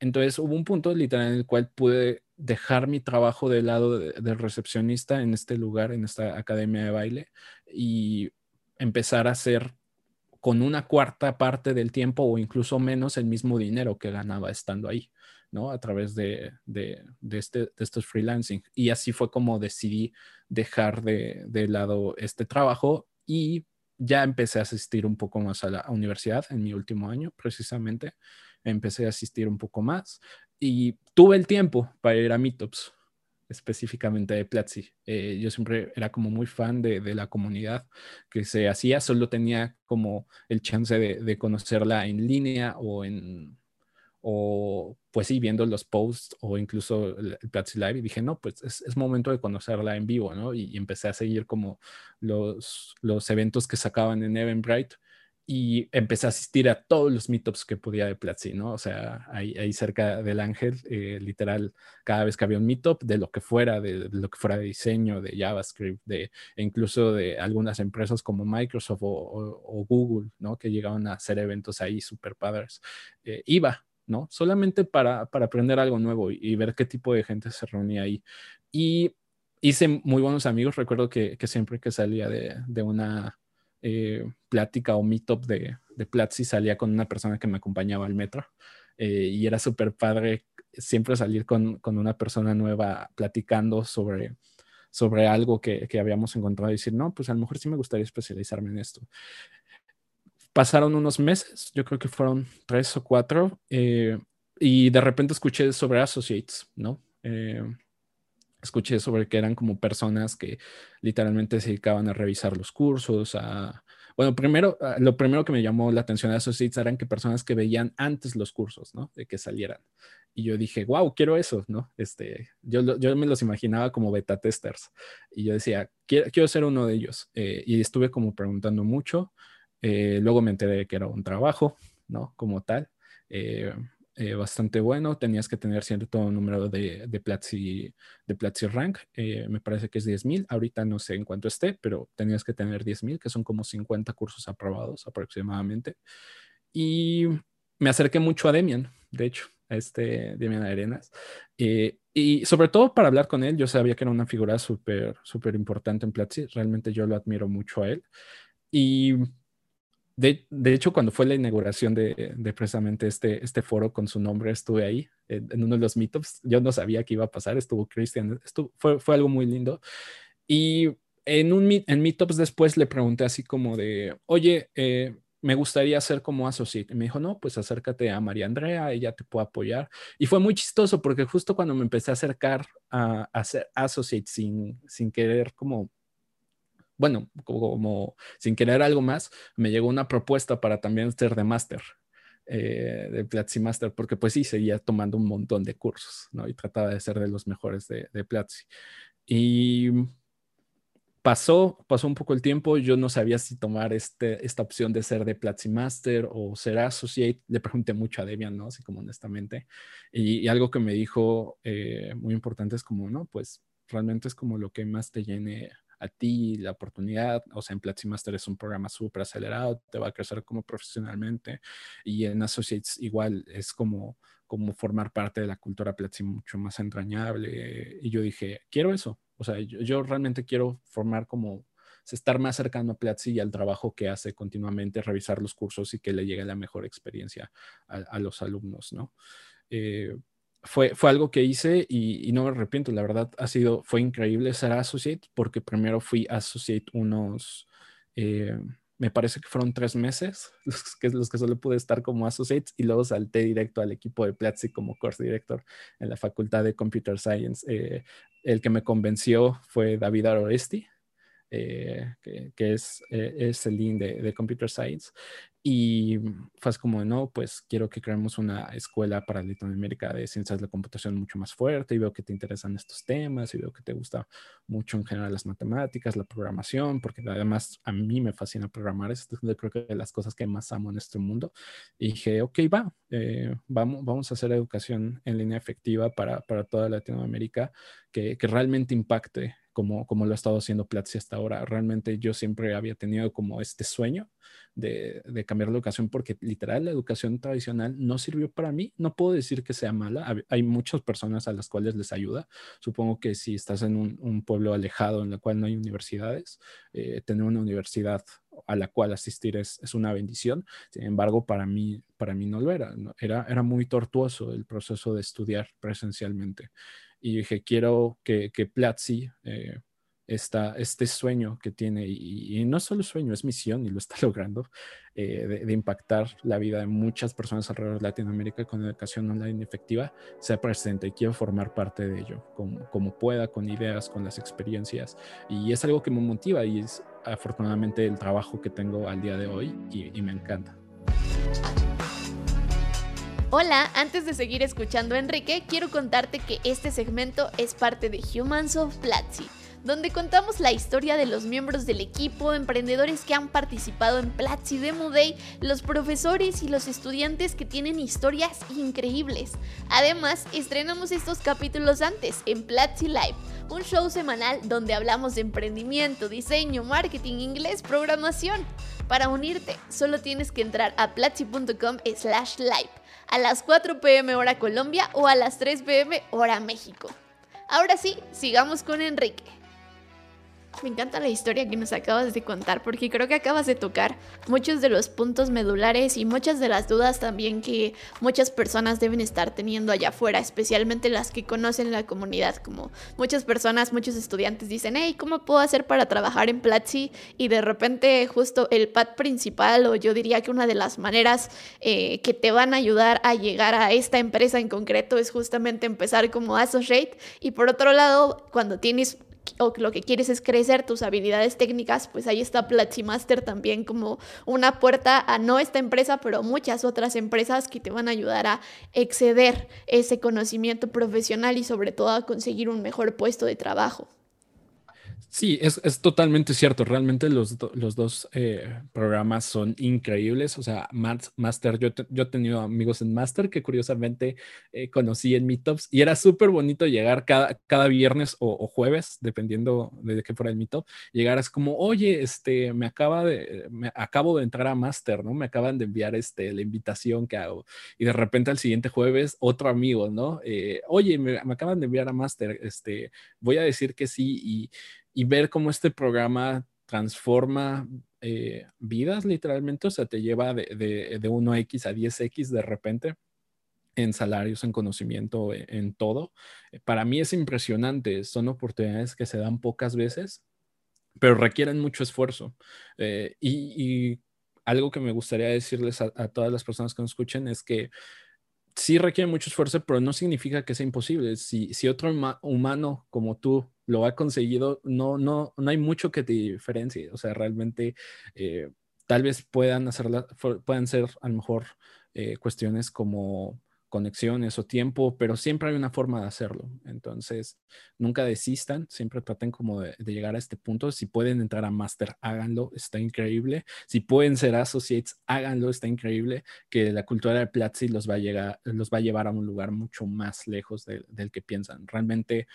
Entonces hubo un punto literal en el cual pude dejar mi trabajo de lado de, de, recepcionista en este lugar, en esta academia de baile y empezar a hacer con una cuarta parte del tiempo o incluso menos el mismo dinero que ganaba estando ahí, ¿no? A través de, de, de este, de estos freelancing. Y así fue como decidí dejar de, de, lado este trabajo y ya empecé a asistir un poco más a la universidad en mi último año, precisamente. Empecé a asistir un poco más y tuve el tiempo para ir a meetups específicamente de Platzi. Eh, yo siempre era como muy fan de, la comunidad que se hacía, solo tenía como el chance de, conocerla en línea o en, o pues sí, viendo los posts o incluso el, el Platzi Live y dije, no, pues es, es, momento de conocerla en vivo, ¿no? Y, y, empecé a seguir como los, los eventos que sacaban en Eventbrite y empecé a asistir a todos los meetups que podía de Platzi, ¿no? O sea, ahí, ahí cerca del Ángel, eh, literal, cada vez que había un meetup, de lo que fuera, de, lo que fuera de diseño, de JavaScript, de e incluso de algunas empresas como Microsoft o, Google, ¿no? Que llegaban a hacer eventos ahí super padres. Eh, iba, ¿no? Solamente para, para aprender algo nuevo y, y, ver qué tipo de gente se reunía ahí. Y hice muy buenos amigos, recuerdo que, que siempre que salía de, de una eh, plática o meetup de, de Platzi salía con una persona que me acompañaba al metro eh, y era súper padre siempre salir con, con, una persona nueva platicando sobre, sobre algo que, que, habíamos encontrado y decir, no, pues a lo mejor sí me gustaría especializarme en esto. Pasaron unos meses, yo creo que fueron tres o cuatro, eh, y de repente escuché sobre Associates, ¿no? Escuché sobre que eran como personas que literalmente se dedicaban a revisar los cursos, a... Bueno, primero, ah, lo primero que me llamó la atención de esos sitios eran que personas que veían antes los cursos, ¿no? De que salieran. Y yo dije, wow, quiero eso, ¿no? Este, yo, yo me los imaginaba como beta testers. Y yo decía, quiero, quiero ser uno de ellos. Eh, y estuve como preguntando mucho. Eh, luego me enteré de que era un trabajo, ¿no? Como tal. Eh, eh, bastante bueno. Tenías que tener cierto número de, de, Platzi, de Platzi Rank. Eh, me parece que es 10.000. Ahorita no sé en cuánto esté, pero tenías que tener 10.000, que son como 50 cursos aprobados aproximadamente. Y me acerqué mucho a Demian, de hecho, a este Demian Arenas. Eh, y sobre todo para hablar con él, yo sabía que era una figura súper, súper importante en Platzi. Realmente yo lo admiro mucho a él. Y de, hecho, cuando fue la inauguración de, de, precisamente este, este foro con su nombre, estuve ahí en, uno de los meetups. Yo no sabía qué iba a pasar, estuvo Christian, estuvo, fue, fue algo muy lindo. Y en un en meetups después le pregunté así como de, oye, eh, me gustaría ser como associate. Y me dijo, no, pues acércate a María Andrea, ella te puede apoyar. Y fue muy chistoso porque justo cuando me empecé a acercar a, a ser sin, sin querer como bueno, como, sin querer algo más, me llegó una propuesta para también ser de máster, eh, de Platzi Master, porque pues sí, seguía tomando un montón de cursos, ¿no? Y trataba de ser de los mejores de, de Platzi. Y pasó, pasó un poco el tiempo, yo no sabía si tomar este, esta opción de ser de Platzi Master o ser Associate, le pregunté mucho a Debian, ¿no? Así como honestamente, y, y algo que me dijo eh, muy importante es como, ¿no? Pues realmente es como lo que más te llene a ti la oportunidad. O sea, en Platzi Master es un programa súper acelerado, te va a crecer como profesionalmente y en Associates igual es como, como formar parte de la cultura Platzi mucho más entrañable. Y yo dije, quiero eso. O sea, yo, yo realmente quiero formar como estar más cercano a Platzi y al trabajo que hace continuamente, revisar los cursos y que le llegue la mejor experiencia a, los alumnos, ¿no? Eh, fue, fue algo que hice y, no me arrepiento, la verdad ha sido, fue increíble ser associate porque primero fui associate unos, eh, me parece que fueron tres meses, los que, los que solo pude estar como associate y luego salté directo al equipo de Platzi como course director en la Facultad de Computer Science. Eh, el que me convenció fue David Aroresti, eh, que, es, es el dean de, de Computer Science. Y fue como, no, pues quiero que creemos una escuela para Latinoamérica de ciencias de la computación mucho más fuerte y veo que te interesan estos temas y veo que te gusta mucho en general las matemáticas, la programación, porque además a mí me fascina programar, es creo que de las cosas que más amo en este mundo. Y dije, ok, va, eh, vamos, vamos a hacer educación en línea efectiva para, para toda Latinoamérica que, que realmente impacte como, como lo ha estado haciendo Platzi hasta ahora. Realmente yo siempre había tenido como este sueño de, de, cambiar la educación porque literal la educación tradicional no sirvió para mí. No puedo decir que sea mala. Hay muchas personas a las cuales les ayuda. Supongo que si estás en un, pueblo alejado en el cual no hay universidades, eh, tener una universidad a la cual asistir es, es, una bendición. Sin embargo, para mí, para mí no lo era. Era, era muy tortuoso el proceso de estudiar presencialmente y dije, quiero que, que Platzi, eh, este sueño que tiene, y, no solo sueño, es misión y lo está logrando, eh, de, impactar la vida de muchas personas alrededor de Latinoamérica con educación online efectiva, sea presente y quiero formar parte de ello, como, como pueda, con ideas, con las experiencias. Y es algo que me motiva y es afortunadamente el trabajo que tengo al día de hoy y, y me encanta. Hola, antes de seguir escuchando a Enrique, quiero contarte que este segmento es parte de Humans of Platzi, donde contamos la historia de los miembros del equipo, emprendedores que han participado en Platzi Demo Day, los profesores y los estudiantes que tienen historias increíbles. Además, estrenamos estos capítulos antes en Platzi Live, un show semanal donde hablamos de emprendimiento, diseño, marketing, inglés, programación. Para unirte, solo tienes que entrar a platzi.com slash live a las 4 pm hora Colombia o a las 3 pm hora México. Ahora sí, sigamos con Enrique. Me encanta la historia que nos acabas de contar porque creo que acabas de tocar muchos de los puntos medulares y muchas de las dudas también que muchas personas deben estar teniendo allá afuera, especialmente las que conocen la comunidad, como muchas personas, muchos estudiantes dicen, hey, ¿cómo puedo hacer para trabajar en Platzi? Y de repente justo el pad principal o yo diría que una de las maneras eh, que te van a ayudar a llegar a esta empresa en concreto es justamente empezar como associate y por otro lado, cuando tienes o lo que quieres es crecer tus habilidades técnicas, pues ahí está Platzi Master también como una puerta a no esta empresa, pero muchas otras empresas que te van a ayudar a exceder ese conocimiento profesional y sobre todo a conseguir un mejor puesto de trabajo. Sí, es, es, totalmente cierto. Realmente los, los dos eh, programas son increíbles. O sea, Master, yo, yo he tenido amigos en Master que curiosamente eh, conocí en Meetups y era súper bonito llegar cada, cada viernes o, jueves, dependiendo de qué fuera el Meetup, llegar es como, oye, este, me acaba de, me acabo de entrar a Master, ¿no? Me acaban de enviar este, la invitación que hago. Y de repente al siguiente jueves, otro amigo, ¿no? Eh, oye, me, me, acaban de enviar a Master, este, voy a decir que sí y y ver cómo este programa transforma eh, vidas literalmente, o sea, te lleva de, de, 1X a 10X de repente en salarios, en conocimiento, e, en, todo. Para mí es impresionante, son oportunidades que se dan pocas veces, pero requieren mucho esfuerzo. Eh, y, algo que me gustaría decirles a, a, todas las personas que nos escuchen es que sí requiere mucho esfuerzo, pero no significa que sea imposible. Si, si otro humano como tú lo ha conseguido, no, no, no hay mucho que te diferencie. O sea, realmente eh, tal vez puedan, hacerla, puedan ser a lo mejor eh, cuestiones como conexiones o tiempo, pero siempre hay una forma de hacerlo. Entonces, nunca desistan, siempre traten como de, llegar a este punto. Si pueden entrar a Master, háganlo, está increíble. Si pueden ser associates, háganlo, está increíble. Que la cultura de Platzi los va a, llegar, los va a llevar a un lugar mucho más lejos del que piensan. Realmente,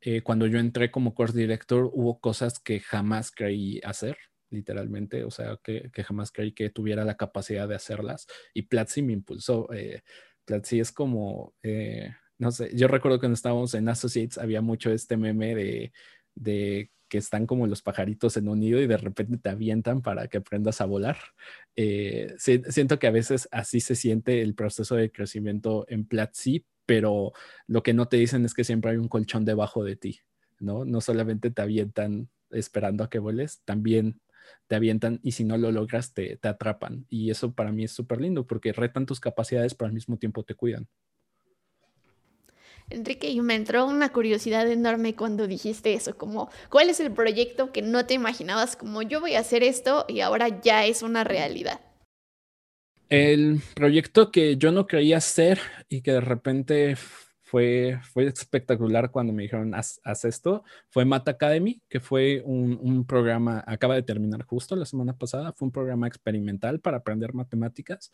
eh, cuando yo entré como course director, hubo cosas que jamás creí hacer literalmente, o sea, que, jamás creí que tuviera la capacidad de hacerlas y Platzi me impulsó. Eh, Platzi es como, eh, no sé, yo recuerdo cuando estábamos en Associates había mucho este meme de, de que están como los pajaritos en un nido y de repente te avientan para que aprendas a volar. Eh, siento que a veces así se siente el proceso de crecimiento en Platzi, pero lo que no te dicen es que siempre hay un colchón debajo de ti, ¿no? No solamente te avientan esperando a que vueles, también te avientan y si no lo logras te, te atrapan. Y eso para mí es súper lindo porque retan tus capacidades, pero al mismo tiempo te cuidan. Enrique, y me entró una curiosidad enorme cuando dijiste eso, como, ¿cuál es el proyecto que no te imaginabas como yo voy a hacer esto y ahora ya es una realidad? El proyecto que yo no creía hacer y que de repente fue, fue espectacular cuando me dijeron, haz, esto, fue Mata Academy, que fue un, un, programa, acaba de terminar justo la semana pasada, fue un programa experimental para aprender matemáticas,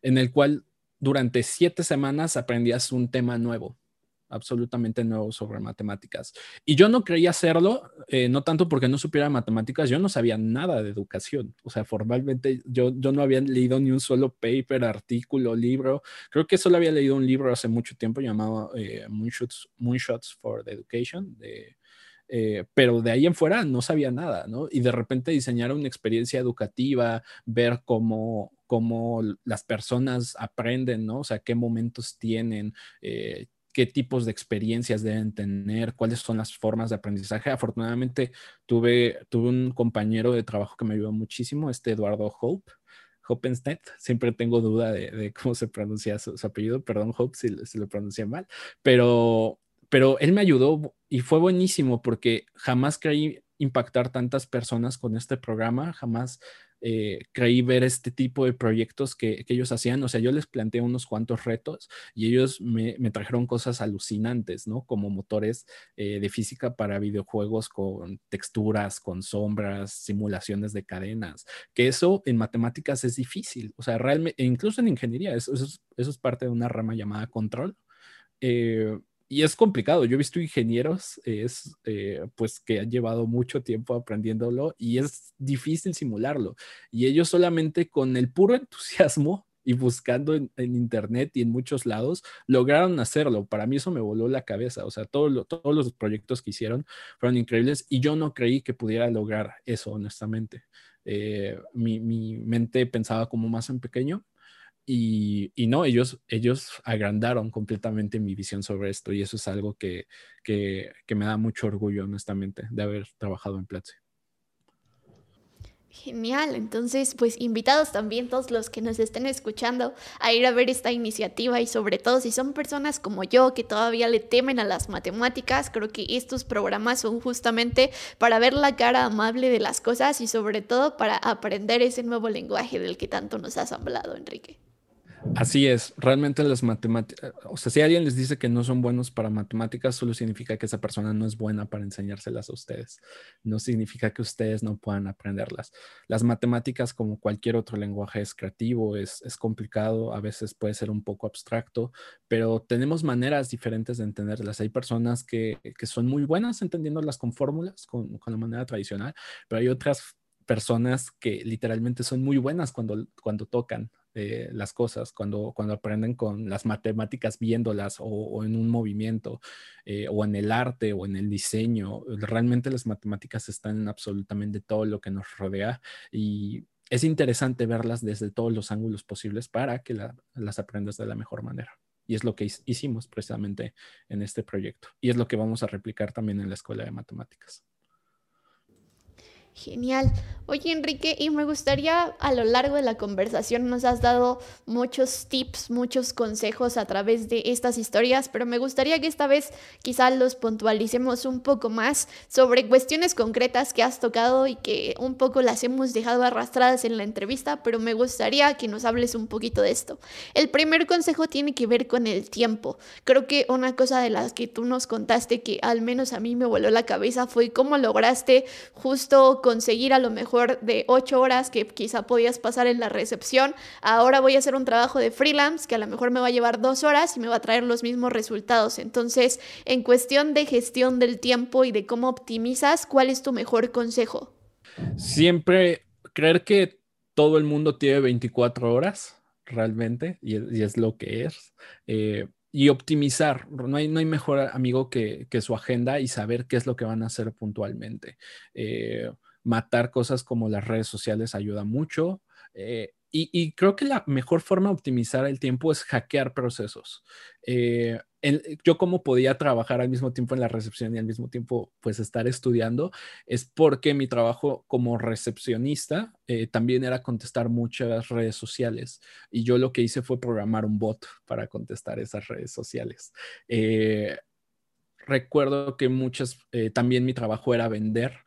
en el cual durante siete semanas aprendías un tema nuevo absolutamente nuevo sobre matemáticas. Y yo no creía hacerlo, eh, no tanto porque no supiera matemáticas, yo no sabía nada de educación. O sea, formalmente yo, yo no había leído ni un solo paper, artículo, libro. Creo que solo había leído un libro hace mucho tiempo llamado eh, Moonshots, Moonshots for the Education, de, eh, pero de ahí en fuera no sabía nada, ¿no? Y de repente diseñar una experiencia educativa, ver cómo, cómo las personas aprenden, ¿no? O sea, qué momentos tienen, eh, qué tipos de experiencias deben tener, cuáles son las formas de aprendizaje. Afortunadamente tuve, tuve un compañero de trabajo que me ayudó muchísimo, este Eduardo Hope. Hopenstedt, siempre tengo duda de, cómo se pronuncia su, apellido, perdón Hope si, si, lo pronuncié mal, pero, pero él me ayudó y fue buenísimo porque jamás creí impactar tantas personas con este programa, jamás eh, creí ver este tipo de proyectos que, ellos hacían. O sea, yo les planteé unos cuantos retos y ellos me, trajeron cosas alucinantes, ¿no? Como motores eh, de física para videojuegos con texturas, con sombras, simulaciones de cadenas, que eso en matemáticas es difícil. O sea, realmente, incluso en ingeniería, eso, eso, es, parte de una rama llamada control. Eh, y es complicado. Yo he visto ingenieros es, eh, pues que han llevado mucho tiempo aprendiéndolo y es difícil simularlo. Y ellos solamente con el puro entusiasmo y buscando en, internet y en muchos lados, lograron hacerlo. Para mí eso me voló la cabeza. O sea, todos los proyectos que hicieron fueron increíbles y yo no creí que pudiera lograr eso, honestamente. Eh, mi, mi mente pensaba como más en pequeño y, no, ellos, ellos agrandaron completamente mi visión sobre esto y eso es algo que, que, me da mucho orgullo, honestamente, de haber trabajado en Platzi. Genial, entonces pues invitados también todos los que nos estén escuchando a ir a ver esta iniciativa y sobre todo si son personas como yo que todavía le temen a las matemáticas, creo que estos programas son justamente para ver la cara amable de las cosas y sobre todo para aprender ese nuevo lenguaje del que tanto nos has hablado, Enrique. Así es, realmente las matemáticas, o sea, si alguien les dice que no son buenos para matemáticas, solo significa que esa persona no es buena para enseñárselas a ustedes. No significa que ustedes no puedan aprenderlas. Las matemáticas, como cualquier otro lenguaje, es creativo, es, complicado, a veces puede ser un poco abstracto, pero tenemos maneras diferentes de entenderlas. Hay personas que, son muy buenas entendiéndolas con fórmulas, con, con la manera tradicional, pero hay otras personas que literalmente son muy buenas cuando, cuando tocan eh, las cosas, cuando, cuando aprenden con las matemáticas viéndolas o, en un movimiento eh, o en el arte o en el diseño. Realmente las matemáticas están en absolutamente todo lo que nos rodea y es interesante verlas desde todos los ángulos posibles para que las aprendas de la mejor manera. Y es lo que hicimos precisamente en este proyecto. Y es lo que vamos a replicar también en la escuela de matemáticas. Genial. Oye, Enrique, y me gustaría a lo largo de la conversación nos has dado muchos tips, muchos consejos a través de estas historias, pero me gustaría que esta vez quizá los puntualicemos un poco más sobre cuestiones concretas que has tocado y que un poco las hemos dejado arrastradas en la entrevista, pero me gustaría que nos hables un poquito de esto. El primer consejo tiene que ver con el tiempo. Creo que una cosa de las que tú nos contaste que al menos a mí me voló la cabeza fue cómo lograste justo conseguir a lo mejor de ocho horas que quizá podías pasar en la recepción, ahora voy a hacer un trabajo de freelance que a lo mejor me va a llevar dos horas y me va a traer los mismos resultados. Entonces, en cuestión de gestión del tiempo y de cómo optimizas, ¿cuál es tu mejor consejo? Siempre creer que todo el mundo tiene 24 horas realmente y es, lo que es. Eh, y optimizar. No hay, no hay mejor amigo que, que, su agenda y saber qué es lo que van a hacer puntualmente. Eh, matar cosas como las redes sociales ayuda mucho. Eh, y, creo que la mejor forma de optimizar el tiempo es hackear procesos. Eh, yo como podía trabajar al mismo tiempo en la recepción y al mismo tiempo pues estar estudiando, es porque mi trabajo como recepcionista eh, también era contestar muchas redes sociales. Y yo lo que hice fue programar un bot para contestar esas redes sociales. Eh, recuerdo que muchas, también mi trabajo era vender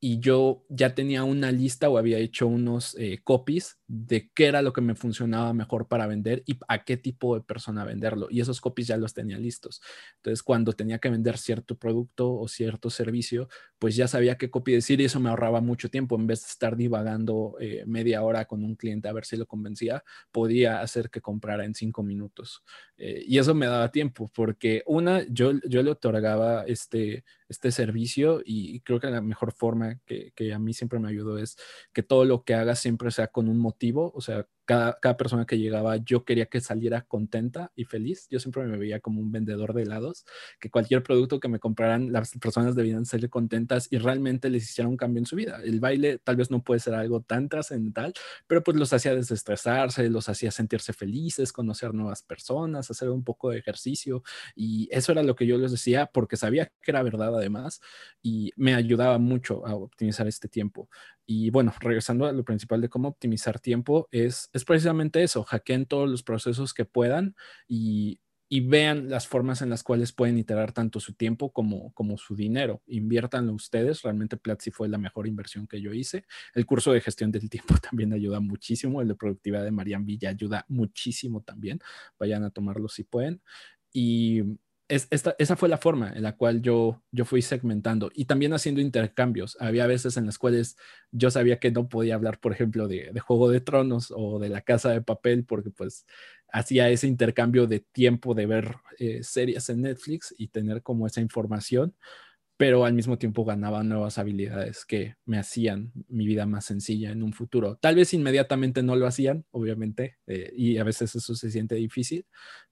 y yo ya tenía una lista o había hecho unos eh, copies de qué era lo que me funcionaba mejor para vender y a qué tipo de persona venderlo. Y esos copies ya los tenía listos. Entonces, cuando tenía que vender cierto producto o cierto servicio, pues ya sabía qué copy decir y eso me ahorraba mucho tiempo. En vez de estar divagando eh, media hora con un cliente a ver si lo convencía, podía hacer que comprara en cinco minutos. Eh, y eso me daba tiempo porque una, yo, yo le otorgaba este, este servicio y creo que la mejor forma que, que, a mí siempre me ayudó es que todo lo que haga siempre sea con un motivo, o sea, cada, persona que llegaba yo quería que saliera contenta y feliz. Yo siempre me veía como un vendedor de helados, que cualquier producto que me compraran, las personas debían salir contentas y realmente les hiciera un cambio en su vida. El baile tal vez no puede ser algo tan trascendental, pero pues los hacía desestresarse, los hacía sentirse felices, conocer nuevas personas, hacer un poco de ejercicio y eso era lo que yo les decía porque sabía que era verdad además y me ayudaba mucho a optimizar este tiempo. Y bueno, regresando a lo principal de cómo optimizar tiempo, es, es precisamente eso, hackeen todos los procesos que puedan y, y, vean las formas en las cuales pueden iterar tanto su tiempo como, como su dinero. Inviértanlo ustedes, realmente Platzi fue la mejor inversión que yo hice. El curso de gestión del tiempo también ayuda muchísimo, el de productividad de Marian Villa ayuda muchísimo también, vayan a tomarlo si pueden. Y esa fue la forma en la cual yo, yo fui segmentando y también haciendo intercambios. Había veces en las cuales yo sabía que no podía hablar, por ejemplo, de, Juego de Tronos o de La Casa de Papel, porque pues hacía ese intercambio de tiempo de ver eh, series en Netflix y tener como esa información, pero al mismo tiempo ganaba nuevas habilidades que me hacían mi vida más sencilla en un futuro. Tal vez inmediatamente no lo hacían, obviamente, eh, y a veces eso se siente difícil,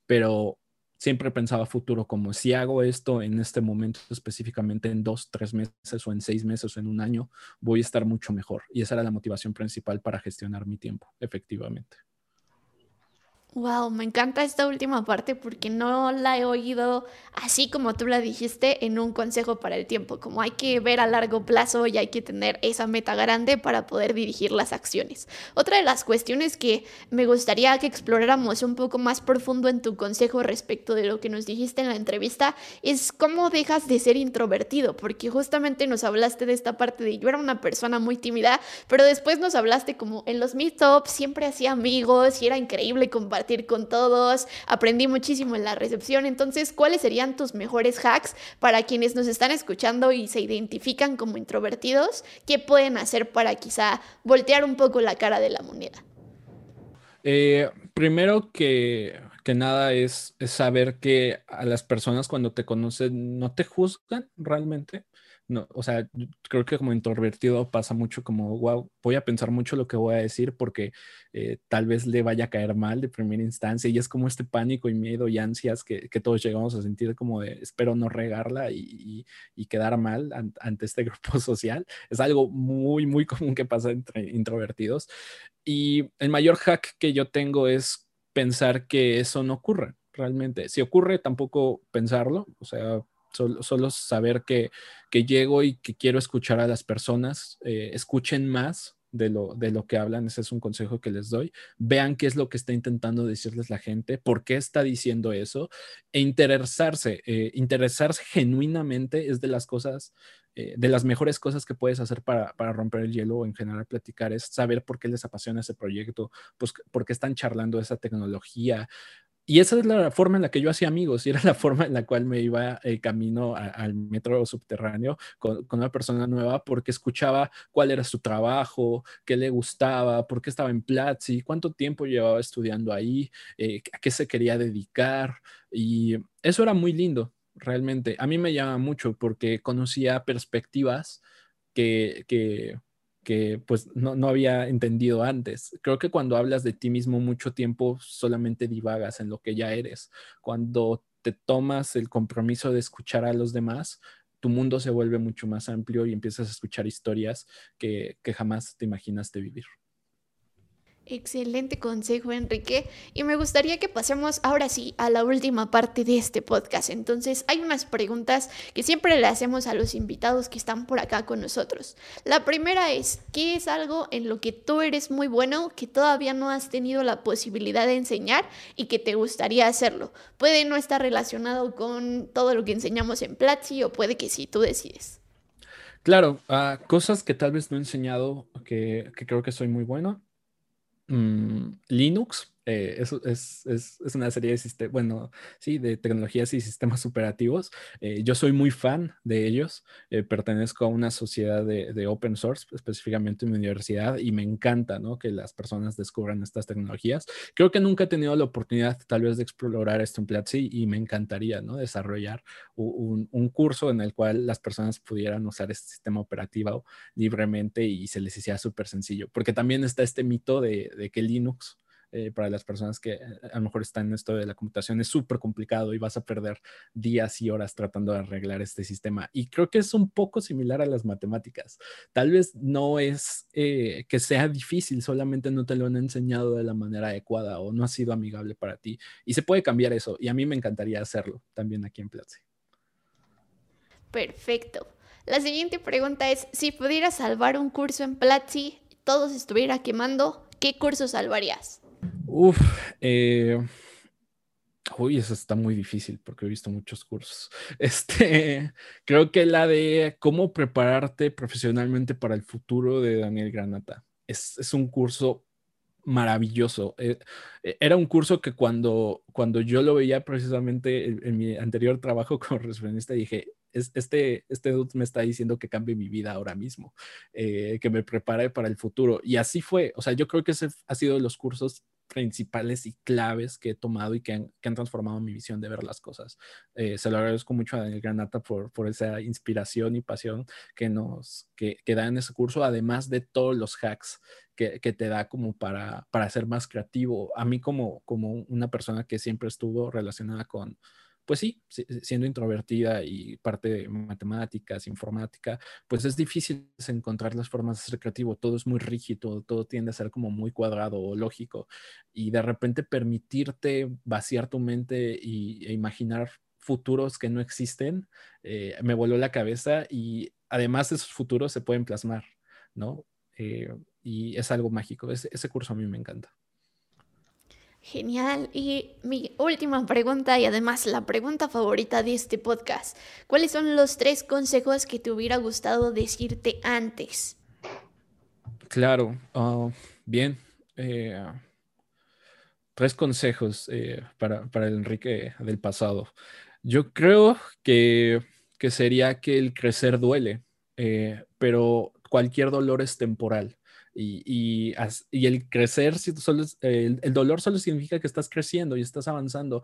pero siempre pensaba futuro como si hago esto en este momento específicamente en dos, tres meses o en seis meses o en un año, voy a estar mucho mejor. Y esa era la motivación principal para gestionar mi tiempo, efectivamente. Wow, me encanta esta última parte porque no la he oído así como tú la dijiste en un consejo para el tiempo, como hay que ver a largo plazo y hay que tener esa meta grande para poder dirigir las acciones. Otra de las cuestiones que me gustaría que exploráramos un poco más profundo en tu consejo respecto de lo que nos dijiste en la entrevista es cómo dejas de ser introvertido, porque justamente nos hablaste de esta parte de yo era una persona muy tímida, pero después nos hablaste como en los meetups siempre hacía amigos y era increíble compartir con todos, aprendí muchísimo en la recepción, entonces, ¿cuáles serían tus mejores hacks para quienes nos están escuchando y se identifican como introvertidos? ¿Qué pueden hacer para quizá voltear un poco la cara de la moneda? Eh, primero que, que nada es, es, saber que a las personas cuando te conocen no te juzgan realmente no, o sea, creo que como introvertido pasa mucho como, wow, voy a pensar mucho lo que voy a decir porque eh, tal vez le vaya a caer mal de primera instancia y es como este pánico y miedo y ansias que, que todos llegamos a sentir como de espero no regarla y, y, quedar mal ante este grupo social. Es algo muy, muy común que pasa entre introvertidos. Y el mayor hack que yo tengo es pensar que eso no ocurre realmente. Si ocurre, tampoco pensarlo, o sea, Solo, saber que, llego y que quiero escuchar a las personas, eh, escuchen más de lo, de lo que hablan, ese es un consejo que les doy. Vean qué es lo que está intentando decirles la gente, por qué está diciendo eso, e interesarse, eh, interesarse genuinamente es de las cosas, eh, de las mejores cosas que puedes hacer para, para, romper el hielo o en general platicar, es saber por qué les apasiona ese proyecto, pues por qué están charlando esa tecnología, y esa es la forma en la que yo hacía amigos y era la forma en la cual me iba el camino al metro subterráneo con, una persona nueva porque escuchaba cuál era su trabajo, qué le gustaba, por qué estaba en Platzi, cuánto tiempo llevaba estudiando ahí, eh, a qué se quería dedicar. Y eso era muy lindo, realmente. A mí me llama mucho porque conocía perspectivas que, que que pues no, no, había entendido antes. Creo que cuando hablas de ti mismo mucho tiempo solamente divagas en lo que ya eres. Cuando te tomas el compromiso de escuchar a los demás, tu mundo se vuelve mucho más amplio y empiezas a escuchar historias que, que jamás te imaginaste vivir. Excelente consejo, Enrique. Y me gustaría que pasemos ahora sí a la última parte de este podcast. Entonces, hay unas preguntas que siempre le hacemos a los invitados que están por acá con nosotros. La primera es, ¿qué es algo en lo que tú eres muy bueno que todavía no has tenido la posibilidad de enseñar y que te gustaría hacerlo? Puede no estar relacionado con todo lo que enseñamos en Platzi o puede que sí, tú decides. Claro, uh, cosas que tal vez no he enseñado que, que creo que soy muy bueno. Mm, Linux eh, es, es, es, es, una serie de bueno, sí, de tecnologías y sistemas operativos. Eh, yo soy muy fan de ellos. Eh, pertenezco a una sociedad de, de, open source, específicamente en mi universidad, y me encanta ¿no? que las personas descubran estas tecnologías. Creo que nunca he tenido la oportunidad tal vez de explorar esto en Platzi y me encantaría ¿no? desarrollar un, un, curso en el cual las personas pudieran usar este sistema operativo libremente y se les hiciera súper sencillo. Porque también está este mito de, de que Linux eh, para las personas que eh, a lo mejor están en esto de la computación es súper complicado y vas a perder días y horas tratando de arreglar este sistema. Y creo que es un poco similar a las matemáticas. Tal vez no es eh, que sea difícil, solamente no te lo han enseñado de la manera adecuada o no ha sido amigable para ti. Y se puede cambiar eso. Y a mí me encantaría hacerlo también aquí en Platzi. Perfecto. La siguiente pregunta es, si pudieras salvar un curso en Platzi, todo se estuviera quemando, ¿qué curso salvarías? Uf, eh, uy, eso está muy difícil porque he visto muchos cursos. Este, creo que la de cómo prepararte profesionalmente para el futuro de Daniel Granata. Es, es un curso maravilloso. Eh, eh, era un curso que cuando, cuando yo lo veía precisamente en, mi anterior trabajo como recepcionista, dije, este, este dude me está diciendo que cambie mi vida ahora mismo, que me prepare para el futuro. Y así fue. O sea, yo creo que ese ha sido de los cursos principales y claves que he tomado y que han, que han transformado mi visión de ver las cosas. Eh, se lo agradezco mucho a Daniel Granata por, por esa inspiración y pasión que nos que, que, da en ese curso, además de todos los hacks que, que, te da como para, para ser más creativo. A mí como, como una persona que siempre estuvo relacionada con, pues sí, siendo introvertida y parte de matemáticas, informática, pues es difícil encontrar las formas de ser creativo. Todo es muy rígido, todo tiende a ser como muy cuadrado o lógico. Y de repente permitirte vaciar tu mente y, e imaginar futuros que no existen, eh, me voló la cabeza y además esos futuros se pueden plasmar, ¿no? Eh, y es algo mágico. ese curso a mí me encanta. Genial. Y mi última pregunta y además la pregunta favorita de este podcast. ¿Cuáles son los tres consejos que te hubiera gustado decirte antes? Claro, ah, bien. Eh, tres consejos eh, para, para, el Enrique del pasado. Yo creo que, que sería que el crecer duele, eh, pero cualquier dolor es temporal. Y, y, el crecer, solo el, el, dolor solo significa que estás creciendo y estás avanzando.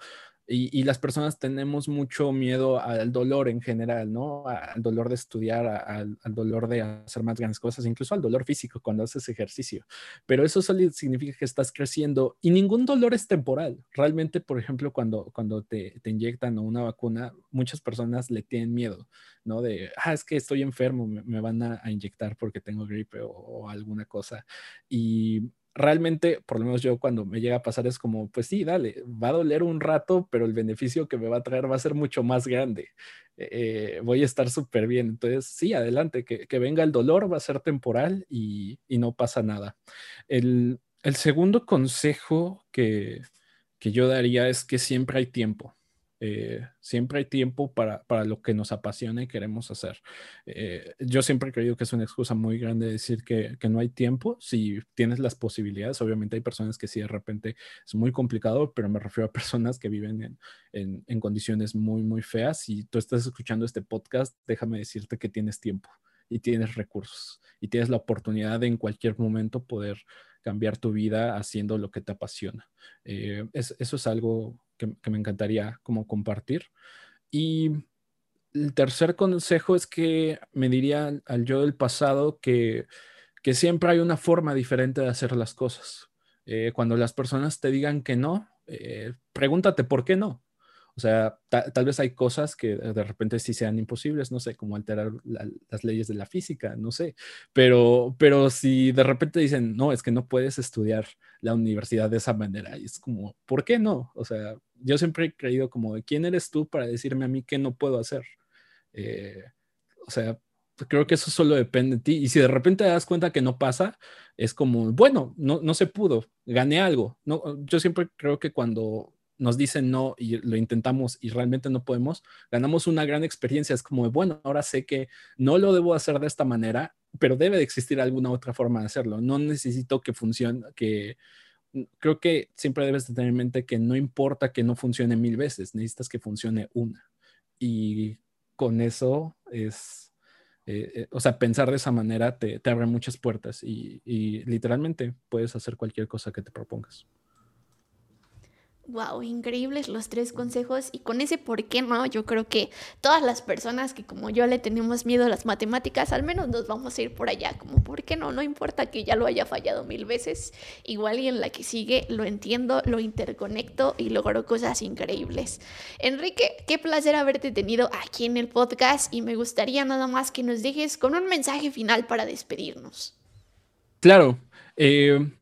Y, las personas tenemos mucho miedo al dolor en general, ¿no? Al dolor de estudiar, al, dolor de hacer más grandes cosas, incluso al dolor físico cuando haces ejercicio. Pero eso solo significa que estás creciendo y ningún dolor es temporal. Realmente, por ejemplo, cuando, cuando te, te inyectan una vacuna, muchas personas le tienen miedo, ¿no? De, ah, es que estoy enfermo, me, van a, inyectar porque tengo gripe o, o alguna cosa. Y realmente, por lo menos yo cuando me llega a pasar es como, pues sí, dale, va a doler un rato, pero el beneficio que me va a traer va a ser mucho más grande. Eh, voy a estar súper bien. Entonces, sí, adelante, que, venga el dolor, va a ser temporal y, no pasa nada. El, segundo consejo que, que yo daría es que siempre hay tiempo. Eh, siempre hay tiempo para, para, lo que nos apasiona y queremos hacer. Eh, yo siempre he creído que es una excusa muy grande decir que, que, no hay tiempo. Si tienes las posibilidades, obviamente hay personas que sí de repente es muy complicado, pero me refiero a personas que viven en, en, condiciones muy, muy feas. Si tú estás escuchando este podcast, déjame decirte que tienes tiempo y tienes recursos y tienes la oportunidad de en cualquier momento poder cambiar tu vida haciendo lo que te apasiona. Eh, es, eso es algo que, me encantaría como compartir. Y el tercer consejo es que me diría al yo del pasado que, que siempre hay una forma diferente de hacer las cosas. Eh, cuando las personas te digan que no, eh, pregúntate por qué no. O sea, tal vez hay cosas que de repente sí sean imposibles, no sé, como alterar las leyes de la física, no sé, pero, pero si de repente dicen, no, es que no puedes estudiar la universidad de esa manera, y es como, ¿por qué no? O sea, yo siempre he creído como, ¿quién eres tú para decirme a mí qué no puedo hacer? Eh, o sea, creo que eso solo depende de ti. Y si de repente te das cuenta que no pasa, es como, bueno, no, no se pudo, gané algo. No, yo siempre creo que cuando nos dicen no y lo intentamos y realmente no podemos, ganamos una gran experiencia. Es como, bueno, ahora sé que no lo debo hacer de esta manera, pero debe de existir alguna otra forma de hacerlo. No necesito que funcione, que creo que siempre debes de tener en mente que no importa que no funcione mil veces, necesitas que funcione una. Y con eso es, eh, eh, o sea, pensar de esa manera te, abre muchas puertas y literalmente puedes hacer cualquier cosa que te propongas. Wow, increíbles los tres consejos y con ese por qué no, yo creo que todas las personas que como yo le tenemos miedo a las matemáticas, al menos nos vamos a ir por allá, como por qué no, no importa que ya lo haya fallado mil veces, igual y en la que sigue lo entiendo, lo interconecto y logro cosas increíbles. Enrique, qué placer haberte tenido aquí en el podcast y me gustaría nada más que nos dejes con un mensaje final para despedirnos. Claro, eh,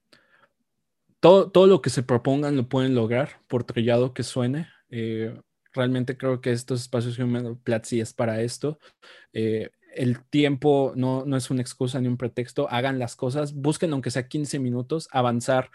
todo, lo que se propongan lo pueden lograr, por trillado que suene. Eh, realmente creo que estos espacios Human Platzi es para esto. Eh, el tiempo no, no es una excusa ni un pretexto. Hagan las cosas, busquen aunque sea 15 minutos, avanzar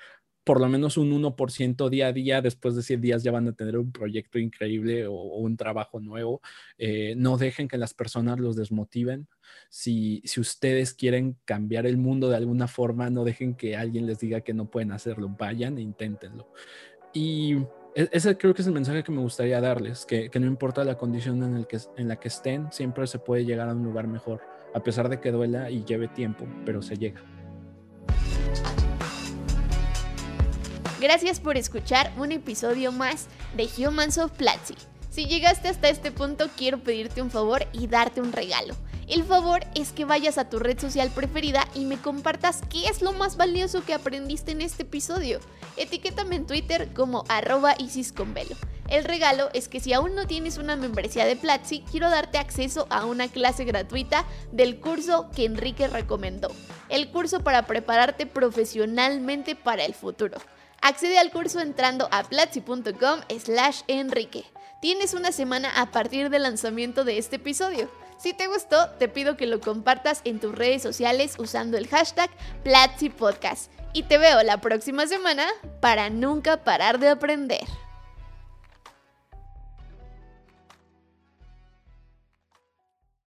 por lo menos un 1% día a día, después de 100 días ya van a tener un proyecto increíble o, un trabajo nuevo. Eh, no dejen que las personas los desmotiven. Si, si ustedes quieren cambiar el mundo de alguna forma, no dejen que alguien les diga que no pueden hacerlo. Vayan e inténtenlo. Y e, ese creo que es el mensaje que me gustaría darles, que, que no importa la condición en, el que, en la que estén, siempre se puede llegar a un lugar mejor, a pesar de que duela y lleve tiempo, pero se llega. Gracias por escuchar un episodio más de Humans of Platzi. Si llegaste hasta este punto, quiero pedirte un favor y darte un regalo. El favor es que vayas a tu red social preferida y me compartas qué es lo más valioso que aprendiste en este episodio. Etiquétame en Twitter como arroba isisconvelo. El regalo es que si aún no tienes una membresía de Platzi, quiero darte acceso a una clase gratuita del curso que Enrique recomendó. El curso para prepararte profesionalmente para el futuro. Accede al curso entrando a platzi.com slash enrique. Tienes una semana a partir del lanzamiento de este episodio. Si te gustó, te pido que lo compartas en tus redes sociales usando el hashtag Platzi Podcast. Y te veo la próxima semana para nunca parar de aprender.